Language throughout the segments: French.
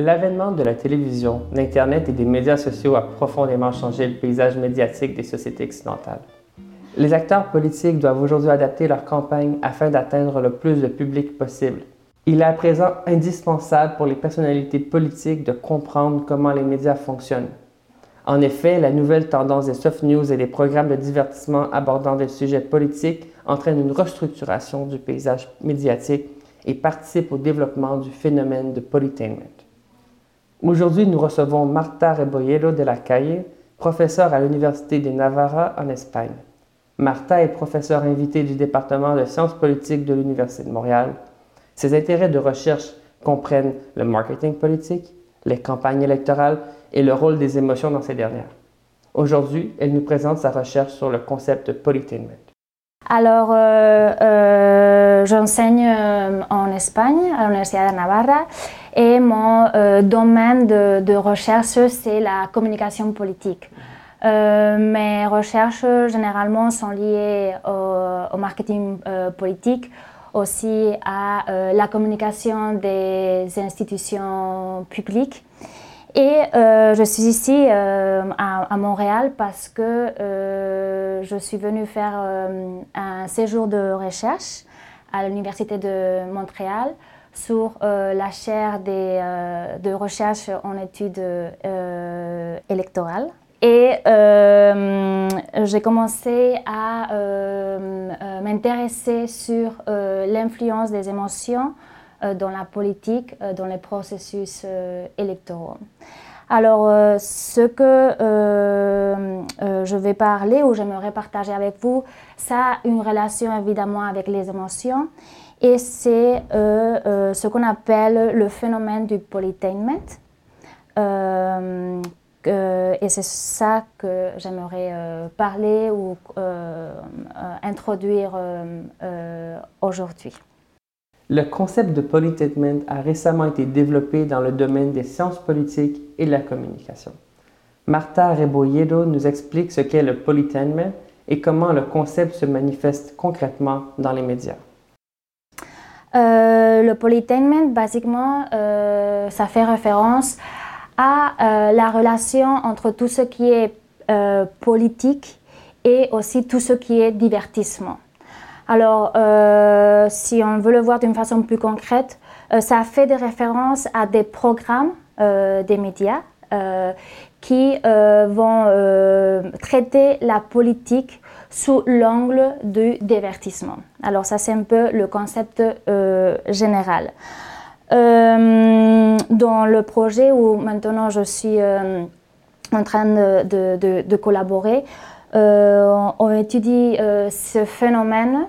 L'avènement de la télévision, d'Internet et des médias sociaux a profondément changé le paysage médiatique des sociétés occidentales. Les acteurs politiques doivent aujourd'hui adapter leur campagne afin d'atteindre le plus de public possible. Il est à présent indispensable pour les personnalités politiques de comprendre comment les médias fonctionnent. En effet, la nouvelle tendance des soft news et des programmes de divertissement abordant des sujets politiques entraîne une restructuration du paysage médiatique et participe au développement du phénomène de polytainment. Aujourd'hui, nous recevons Marta Rebolledo de la Calle, professeure à l'Université de Navarra en Espagne. Marta est professeure invitée du département de sciences politiques de l'Université de Montréal. Ses intérêts de recherche comprennent le marketing politique, les campagnes électorales et le rôle des émotions dans ces dernières. Aujourd'hui, elle nous présente sa recherche sur le concept de polytainment. Alors, euh, euh, j'enseigne euh, en Espagne, à l'Université de Navarra, et mon domaine de, recherche, c'est la communication politique. mes recherches, généralement, sont liées au, marketing politique, aussi à la communication des institutions publiques et euh, je suis ici euh, à, Montréal parce que euh, je suis venue faire un séjour de recherche à l'Université de Montréal sur la chaire de recherche en études électorales. Et j'ai commencé à m'intéresser sur l'influence des émotions dans la politique, euh, dans les processus euh, électoraux. Alors, ce que je vais parler ou j'aimerais partager avec vous, ça a une relation évidemment avec les émotions et c'est ce qu'on appelle le phénomène du polytainment. et c'est ça que j'aimerais parler ou introduire aujourd'hui. Le concept de polytainment a récemment été développé dans le domaine des sciences politiques et de la communication. Marta Rebolledo nous explique ce qu'est le polytainment et comment le concept se manifeste concrètement dans les médias. Euh, le polytainment, basiquement, euh, ça fait référence à euh, la relation entre tout ce qui est politique et aussi tout ce qui est divertissement. Alors, euh, si on veut le voir d'une façon plus concrète, euh, ça fait des références à des programmes euh, des médias qui vont traiter la politique sous l'angle du divertissement. Alors ça, c'est un peu le concept général. dans le projet où maintenant je suis en train de, collaborer, on étudie ce phénomène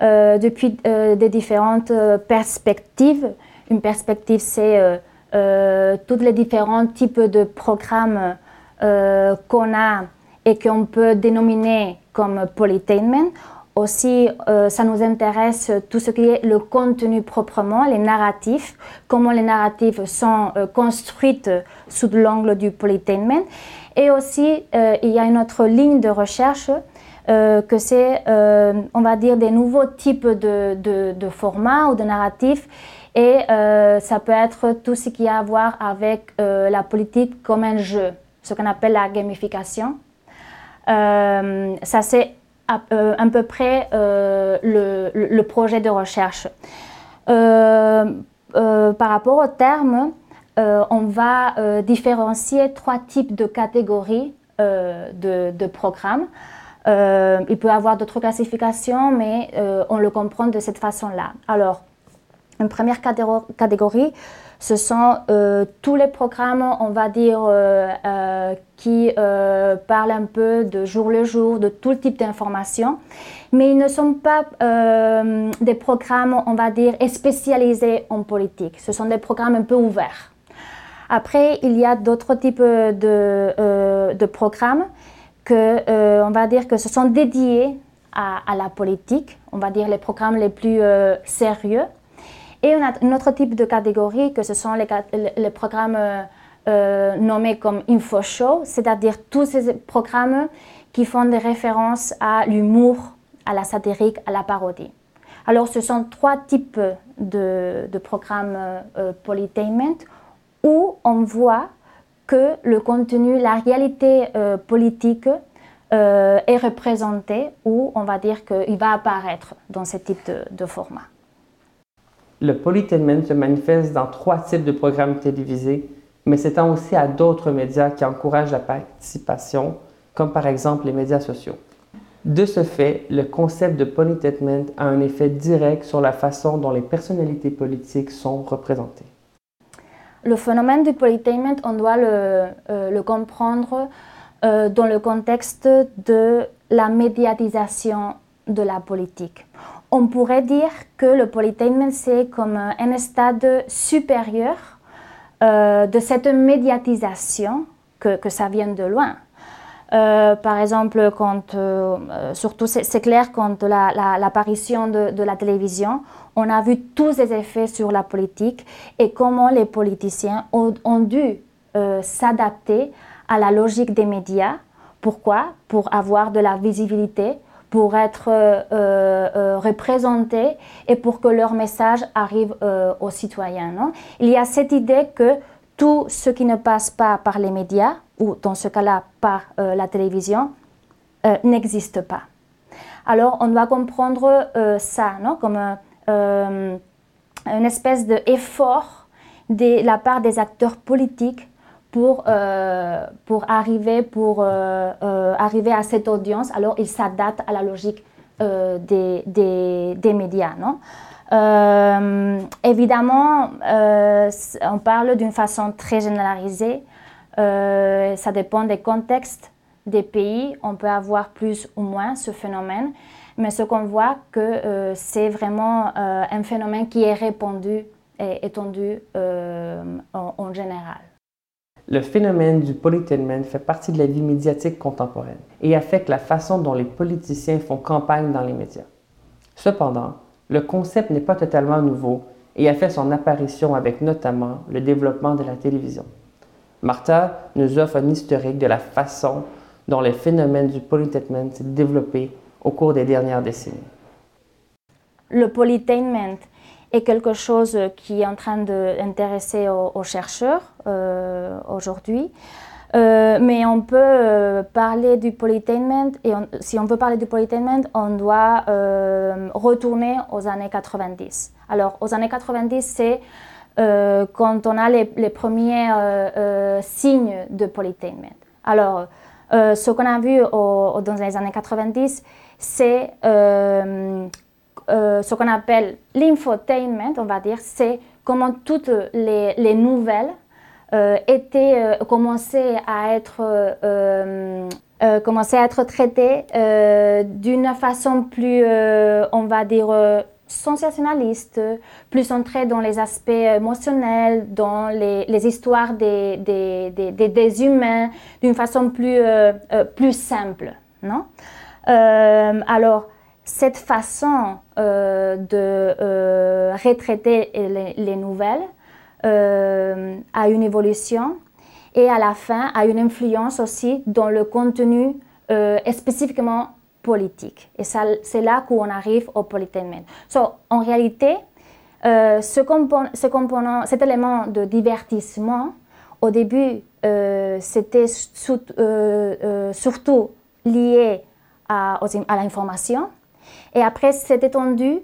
depuis euh, des différentes euh, perspectives. Une perspective, c'est tous les différents types de programmes qu'on a et qu'on peut dénominer comme polytainment. Aussi, ça nous intéresse tout ce qui est le contenu proprement, les narratifs, comment les narratifs sont construits sous l'angle du polytainment. Et aussi, il y a une autre ligne de recherche euh, que c'est, euh, on va dire, des nouveaux types de, de, formats ou de narratifs. Et euh, ça peut être tout ce qui a à voir avec la politique comme un jeu, ce qu'on appelle la gamification. ça, c'est à, peu près le, projet de recherche. par rapport au terme, on va différencier trois types de catégories de programmes. Euh, il peut y avoir d'autres classifications, mais euh, on le comprend de cette façon-là. Alors, une première catégorie, ce sont euh, tous les programmes, on va dire, qui parlent un peu de jour le jour, de tout type d'informations, mais ils ne sont pas des programmes, on va dire, spécialisés en politique. Ce sont des programmes un peu ouverts. Après, il y a d'autres types de, de programmes que, euh, on va dire que ce sont dédiés à, la politique, on va dire les programmes les plus euh, sérieux. Et on a un autre type de catégorie que ce sont les, programmes euh, nommés comme info show, c'est-à-dire tous ces programmes qui font des références à l'humour, à la satirique, à la parodie. Alors ce sont trois types de, programmes polytainment où on voit que le contenu, la réalité politique est représentée, ou on va dire qu'il va apparaître dans ce type de format. Le polytainment se manifeste dans trois types de programmes télévisés, mais s'étend aussi à d'autres médias qui encouragent la participation, comme par exemple les médias sociaux. De ce fait, le concept de polytainment a un effet direct sur la façon dont les personnalités politiques sont représentées. Le phénomène du polytainment, on doit le, euh, comprendre euh, dans le contexte de la médiatisation de la politique on pourrait dire que le polytainment, c'est comme un stade supérieur euh, de cette médiatisation que, ça vient de loin. Euh, par exemple, quand, euh, surtout c'est clair quand l'apparition de, la télévision, on a vu tous les effets sur la politique et comment les politiciens ont dû s'adapter à la logique des médias. Pourquoi? Pour avoir de la visibilité, pour être euh, euh, représentés et pour que leur message arrive euh, aux citoyens. Il y a cette idée que tout ce qui ne passe pas par les médias, ou dans ce cas-là par la télévision, n'existe pas. Alors on doit comprendre ça non? Comme une espèce d'effort de la part des acteurs politiques pour, euh, pour, arriver, pour euh, euh, arriver à cette audience, alors il s'adapte à la logique des, des, des, médias. Non? Évidemment, on parle d'une façon très généralisée. ça dépend des contextes des pays. On peut avoir plus ou moins ce phénomène. Mais ce qu'on voit, que c'est vraiment un phénomène qui est répandu et étendu en général. Le phénomène du polytainment fait partie de la vie médiatique contemporaine et affecte la façon dont les politiciens font campagne dans les médias. Cependant, le concept n'est pas totalement nouveau et a fait son apparition avec notamment le développement de la télévision. Martha nous offre un historique de la façon dont le phénomène du polytainment s'est développé au cours des dernières décennies. Le polytainment est quelque chose qui est en train d'intéresser aux, chercheurs euh, aujourd'hui. Euh, mais on peut euh, parler du polytainment, et si on veut parler du polytainment, on doit retourner aux années 90. Alors, aux années 90, c'est quand on a les, premiers signes de polytainment. Alors, ce qu'on a vu dans les années 90, c'est euh, ce qu'on appelle l'infotainment, on va dire, c'est comment toutes les, nouvelles euh, étaient euh, commençaient à être commençaient à être traitées d'une façon plus, on va dire, sensationnaliste, plus centrée dans les aspects émotionnels, dans les, les histoires des, des, des, des humains, d'une façon plus, plus simple. Non? Alors, cette façon euh, de euh, retraiter les, nouvelles euh, a une évolution et à la fin a une influence aussi dans le contenu spécifiquement politique. Et c'est là qu'on arrive au polytainment. en réalité, ce, component, cet élément de divertissement, au début, c'était surtout lié à l'information, et après, c'est étendu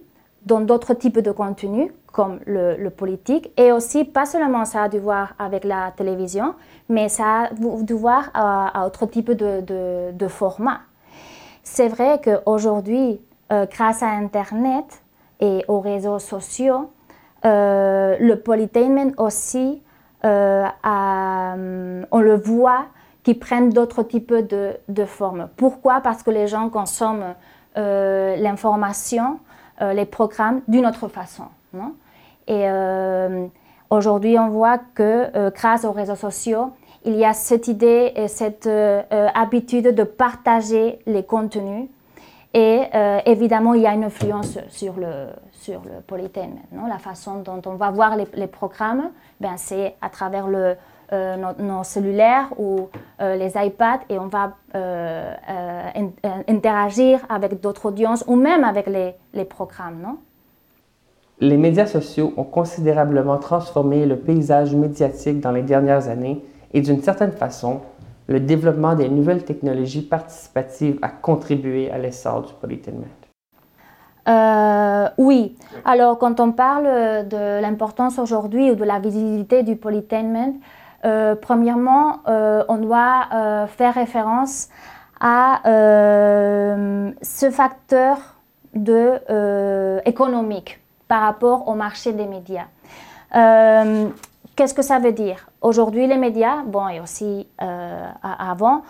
dans d'autres types de contenus, comme le, politique, et aussi, pas seulement ça a dû voir avec la télévision, mais ça a dû voir à, à autre type de, de, format. C'est vrai qu'aujourd'hui, euh, grâce à Internet et aux réseaux sociaux, euh, le polytainment aussi, euh, on le voit, qui prennent d'autres types de, de formes. Pourquoi? Parce que les gens consomment euh, l'information, euh, les programmes d'une autre façon. et euh, aujourd'hui, on voit que grâce aux réseaux sociaux, il y a cette idée et cette habitude de partager les contenus. Et évidemment, il y a une influence sur le, sur le non? La façon dont on va voir les, les programmes, ben, c'est à travers le, euh, nos, cellulaires ou euh, les iPads et on va euh, interagir avec d'autres audiences ou même avec les, les programmes. Non? Les médias sociaux ont considérablement transformé le paysage médiatique dans les dernières années et d'une certaine façon, le développement des nouvelles technologies participatives a contribué à l'essor du polytainment. Euh, oui. Alors, quand on parle de l'importance aujourd'hui ou de la visibilité du polytainment, premièrement, euh, on doit faire référence à ce facteur de, économique par rapport au marché des médias. Qu'est-ce que ça veut dire? Aujourd'hui, les médias, bon, et aussi avant,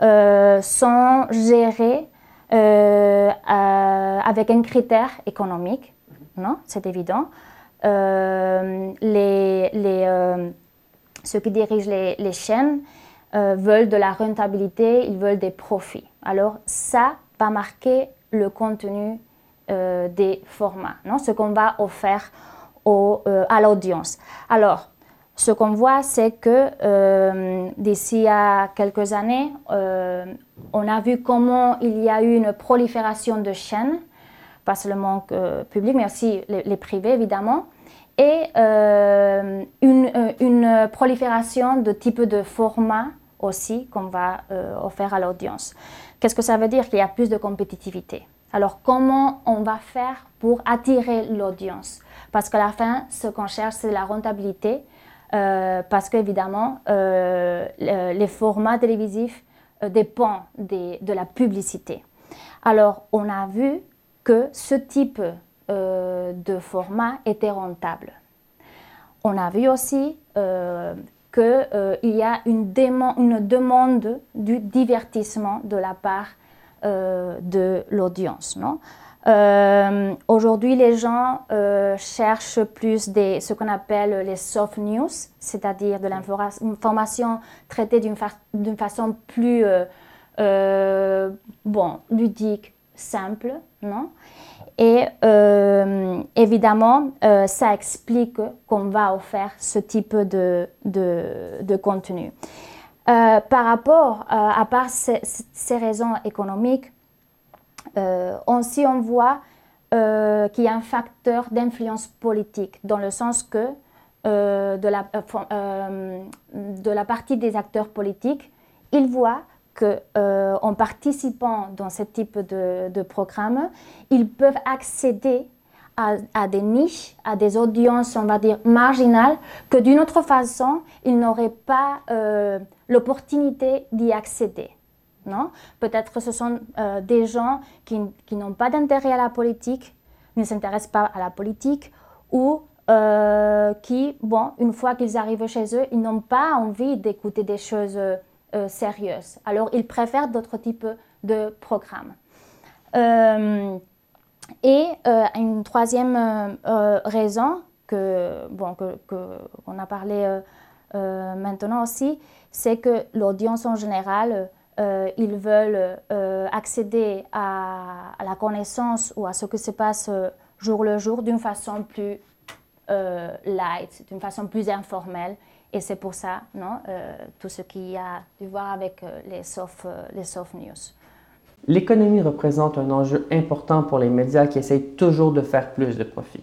sont gérés euh, avec un critère économique, non C'est évident. Euh, les, les, euh, ceux qui dirigent les, les chaînes veulent de la rentabilité, ils veulent des profits. Alors ça va marquer le contenu des formats, non? Ce qu'on va offrir au, à l'audience. Alors, ce qu'on voit, c'est que euh, d'ici à quelques années, euh, on a vu comment il y a eu une prolifération de chaînes, pas seulement euh, publiques, mais aussi les, privés, évidemment, et une, une, prolifération de types de formats aussi qu'on va offrir à l'audience. Qu'est-ce que ça veut dire? Qu'il y a plus de compétitivité. Alors, comment on va faire pour attirer l'audience? Parce qu'à la fin, ce qu'on cherche, c'est la rentabilité euh, parce qu'évidemment, euh, les formats télévisifs euh, dépendent de la publicité. Alors, on a vu que ce type format était rentable. On a vu aussi qu'il y a une, demande du divertissement de la part de l'audience. Euh, aujourd'hui, les gens euh, cherchent plus ce qu'on appelle les soft news, c'est-à-dire de l'information traitée d'une façon plus euh, bon, ludique, simple, non? Et évidemment, ça explique qu'on va offrir ce type de, de, contenu. par rapport, à part ces, raisons économiques, euh, aussi on voit euh, qu'il y a un facteur d'influence politique, dans le sens que euh, de, la, de la partie des acteurs politiques, ils voient qu'en participant dans ce type de, programme, ils peuvent accéder à, des niches, à des audiences, on va dire, marginales, que d'une autre façon, ils n'auraient pas l'opportunité d'y accéder. Non? Peut-être ce sont euh, des gens qui, n'ont pas d'intérêt à la politique, ne s'intéressent pas à la politique, ou euh, qui, bon, une fois qu'ils arrivent chez eux, ils n'ont pas envie d'écouter des choses euh. Alors, ils préfèrent d'autres types de programmes. et une troisième raison que, bon, qu'on a parlé maintenant aussi, c'est que l'audience en général euh, ils veulent euh, accéder à, la connaissance ou à ce qui se passe euh, jour le jour d'une façon plus light, d'une façon plus informelle. Et c'est pour ça, non, tout ce qui a à voir avec les, soft, les soft news. L'économie représente un enjeu important pour les médias qui essayent toujours de faire plus de profit,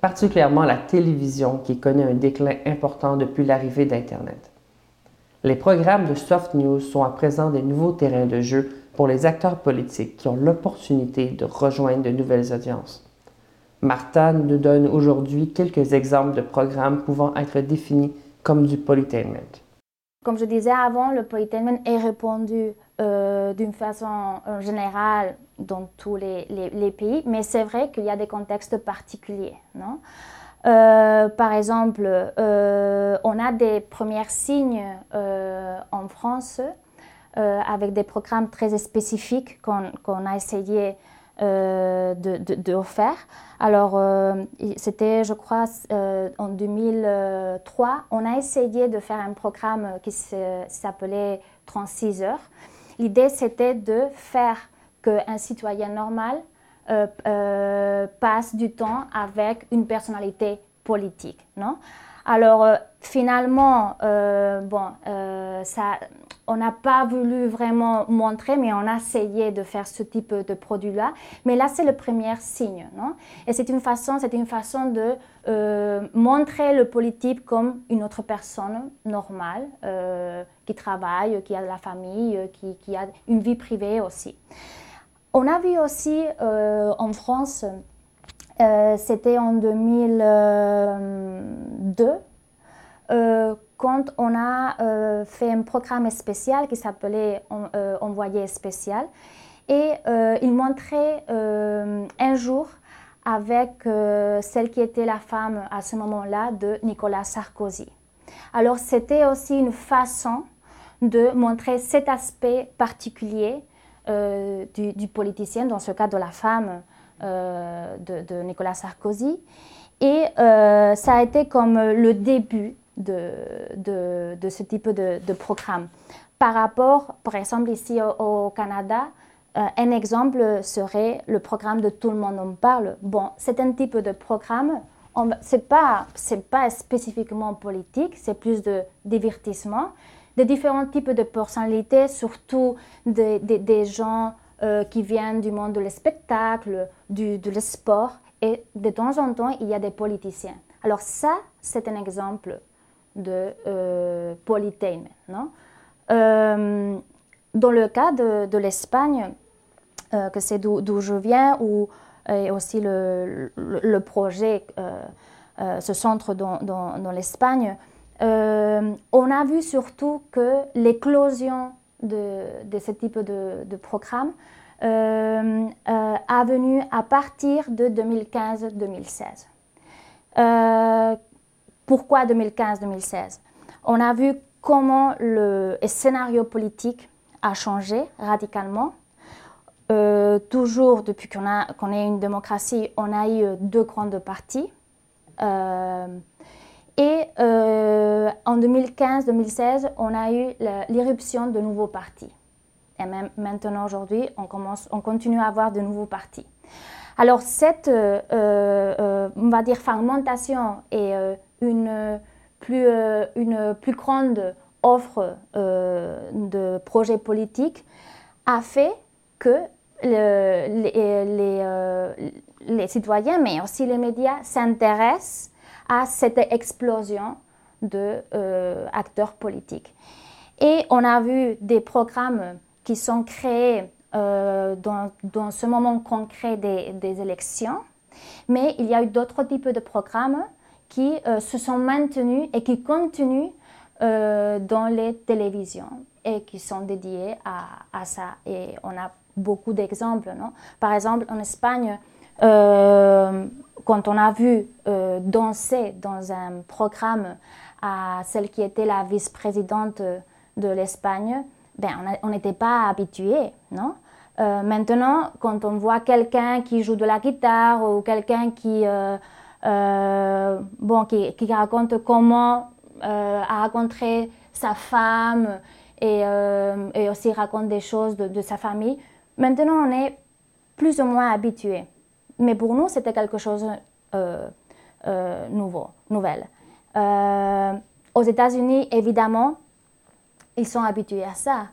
particulièrement la télévision qui connaît un déclin important depuis l'arrivée d'Internet. Les programmes de soft news sont à présent des nouveaux terrains de jeu pour les acteurs politiques qui ont l'opportunité de rejoindre de nouvelles audiences. Martha nous donne aujourd'hui quelques exemples de programmes pouvant être définis comme du polytainment. Comme je disais avant, le polytainment est répandu euh, d'une façon euh, générale dans tous les, pays, mais c'est vrai qu'il y a des contextes particuliers. Non? Euh, par exemple, on a des premiers signes en France avec des programmes très spécifiques qu'on a essayé de, de, faire. Alors, c'était, je crois, en 2003, on a essayé de faire un programme qui s'appelait 36 heures. L'idée, c'était de faire qu'un citoyen normal euh, euh, passe du temps avec une personnalité politique. Non? Alors, finalement, bon, ça, on n'a pas voulu vraiment montrer, mais on a essayé de faire ce type de produit-là. Mais là, c'est le premier signe. Non? Et c'est une façon, c'est une façon de euh, montrer le politique comme une autre personne normale, euh, qui travaille, qui a de la famille, qui, a une vie privée aussi. On a vu aussi euh, en France, c'était en 2002, quand on a euh, fait un programme spécial qui s'appelait euh, Envoyé spécial. Et euh, il montrait un jour avec celle qui était la femme à ce moment-là de Nicolas Sarkozy. Alors c'était aussi une façon de montrer cet aspect particulier du, politicien, dans ce cas de la femme de, de, Nicolas Sarkozy. Et ça a été comme le début de, de, ce type de, programme. Par rapport, par exemple, ici au, Canada, euh, un exemple serait le programme de Tout le monde en parle. Bon, c'est un type de programme, ce n'est pas, pas spécifiquement politique, c'est plus de divertissement, de différents types de personnalités, surtout des, des, gens euh, qui viennent du monde du spectacle, du, du sport, et de temps en temps, il y a des politiciens. Alors ça, c'est un exemple de euh, Non? Euh, dans le cas de, l'Espagne, euh, que c'est d'où je viens, où et aussi le, le, projet se centre dans, dans, l'Espagne, on a vu surtout que l'éclosion de, ce type de, programme a venu à partir de 2015-2016. Pourquoi 2015-2016 On a vu comment le scénario politique a changé radicalement. Euh, toujours depuis qu'on qu'on est une démocratie, on a eu deux grandes parties. Euh, et euh, en 2015-2016, on a eu l'irruption de nouveaux partis. Et même maintenant, aujourd'hui, on, commence, on continue à avoir de nouveaux partis. Alors, cette, on va dire, fragmentation et une plus, euh, une plus grande offre euh, de projets politiques a fait que les, euh, les, citoyens, mais aussi les médias, s'intéressent à cette explosion d'acteurs politiques. Et on a vu des programmes qui sont créés dans, dans, ce moment concret des, des, élections, mais il y a eu d'autres types de programmes qui euh, se sont maintenus et qui continuent euh, dans les télévisions et qui sont dédiés à, ça. Et on a beaucoup d'exemples. Par exemple, en Espagne, euh, quand on a vu danser dans un programme à celle qui était la vice-présidente de l'Espagne, ben, on n'était pas habitué, non? Maintenant, quand on voit quelqu'un qui joue de la guitare ou quelqu'un qui euh, bon, qui, raconte comment euh, a rencontré sa femme et, euh, et, aussi raconte des choses de, sa famille. Maintenant, on est plus ou moins habitué. Mais pour nous, c'était quelque chose de nouveau, nouvelle. aux États-Unis, évidemment, ils sont habitués à ça.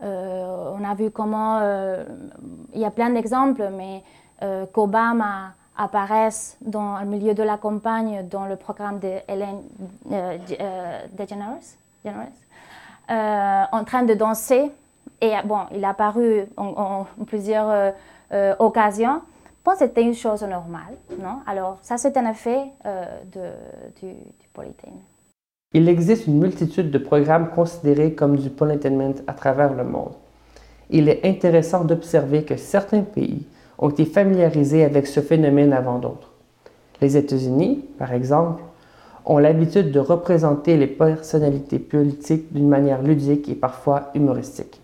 on a vu comment, il y a plein d'exemples, mais qu'Obama apparaissent dans le milieu de la campagne dans le programme de euh, euh, DeGeneres, euh, en train de danser. Et bon, il a apparu en, plusieurs occasions. C'était une chose normale, non? Alors, ça, c'est un effet de, du, du Il existe une multitude de programmes considérés comme du polytainment à travers le monde. Il est intéressant d'observer que certains pays ont été familiarisés avec ce phénomène avant d'autres. Les États-Unis, par exemple, ont l'habitude de représenter les personnalités politiques d'une manière ludique et parfois humoristique.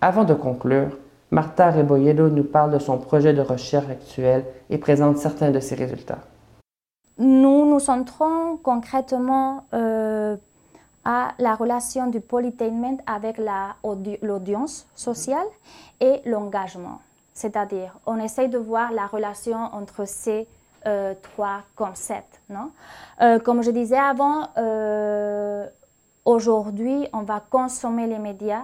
Avant de conclure, Martha Rebolledo nous parle de son projet de recherche actuel et présente certains de ses résultats. Nous nous centrons concrètement euh, à la relation du polytainment avec l'audience sociale et l'engagement. C'est-à-dire, on essaye de voir la relation entre ces trois concepts. Non? Comme je disais avant, aujourd'hui, on va consommer les médias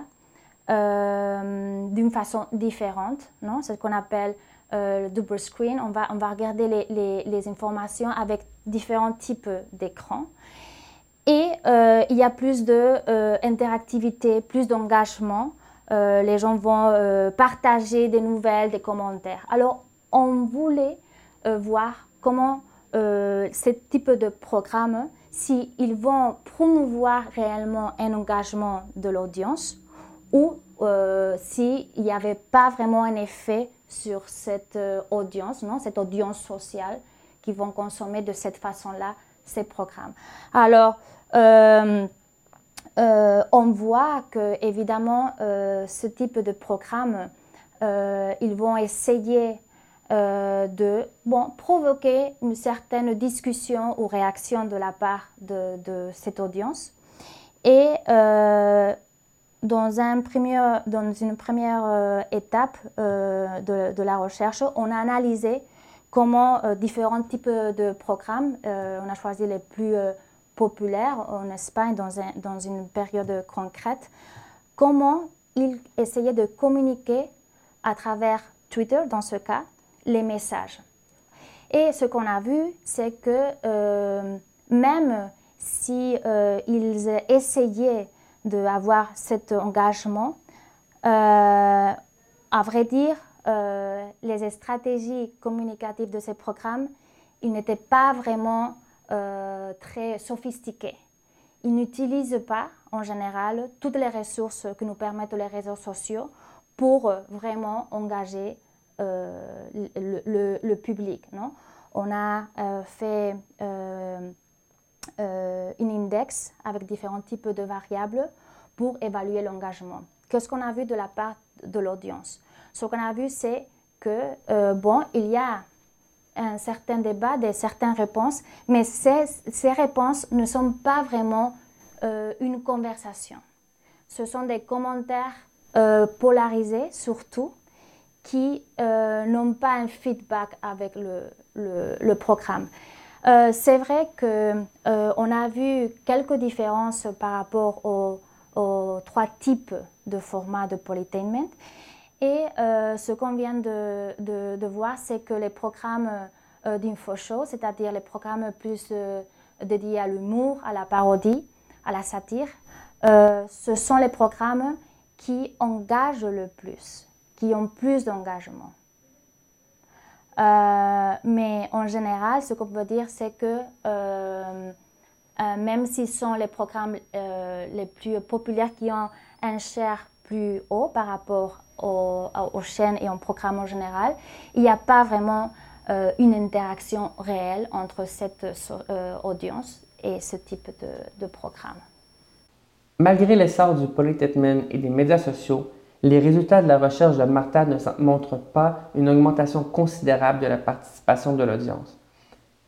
d'une façon différente. Non? C'est ce qu'on appelle le double screen. On va, on va regarder les, les, informations avec différents types d'écrans. Et euh, il y a plus d'interactivité, euh, plus d'engagement. Euh, les gens vont partager des nouvelles, des commentaires. Alors, on voulait voir comment ce type de programme, s'ils vont promouvoir réellement un engagement de l'audience ou s'il n'y avait pas vraiment un effet sur cette audience, non, cette audience sociale qui vont consommer de cette façon-là ces programmes. Alors, euh, euh, on voit que évidemment euh, ce type de programme, ils vont essayer de bon, provoquer une certaine discussion ou réaction de la part de, cette audience. Et dans, une première étape de, de, la recherche, on a analysé comment différents types de programmes, on a choisi les plus populaire en Espagne dans, une période concrète, comment ils essayaient de communiquer à travers Twitter, dans ce cas, les messages. Et ce qu'on a vu, c'est que euh, même si euh, essayaient d'avoir cet engagement, euh, à vrai dire, les stratégies communicatives de ces programmes, ils n'étaient pas vraiment euh, très sophistiqués. Ils n'utilisent pas en général toutes les ressources que nous permettent les réseaux sociaux pour euh, vraiment engager euh, le, public. Non? On a fait un index avec différents types de variables pour évaluer l'engagement. Qu'est-ce qu'on a vu de la part de l'audience Ce qu'on a vu, c'est que, bon, il y a un certain débat, des certaines réponses, mais ces, réponses ne sont pas vraiment euh, une conversation. Ce sont des commentaires euh, polarisés surtout qui euh, n'ont pas un feedback avec le, programme. C'est vrai qu'on a vu quelques différences par rapport aux, trois types de formats de polytainment. Et euh, ce qu'on vient de, de, voir, c'est que les programmes euh, d'info-show, c'est-à-dire les programmes plus euh, dédiés à l'humour, à la parodie, à la satire, ce sont les programmes qui engagent le plus, qui ont plus d'engagement. Mais en général, ce qu'on peut dire, c'est que même si ce sont les programmes les plus populaires qui ont un share plus haut par rapport aux, chaînes et aux programmes en général, il n'y a pas vraiment euh, une interaction réelle entre cette euh, audience et ce type de, programme. Malgré l'essor du polytechman et des médias sociaux, les résultats de la recherche de Martha ne montrent pas une augmentation considérable de la participation de l'audience.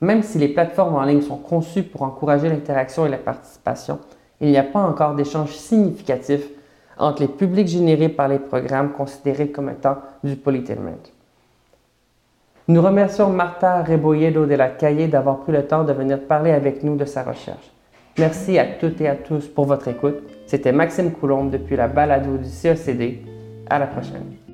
Même si les plateformes en ligne sont conçues pour encourager l'interaction et la participation, il n'y a pas encore d'échanges significatifs entre les publics générés par les programmes considérés comme étant du polytainment. Nous remercions Martha Rebolledo de la Cahier d'avoir pris le temps de venir parler avec nous de sa recherche. Merci à toutes et à tous pour votre écoute. C'était Maxime Coulombe depuis la balado du CECD. À la prochaine.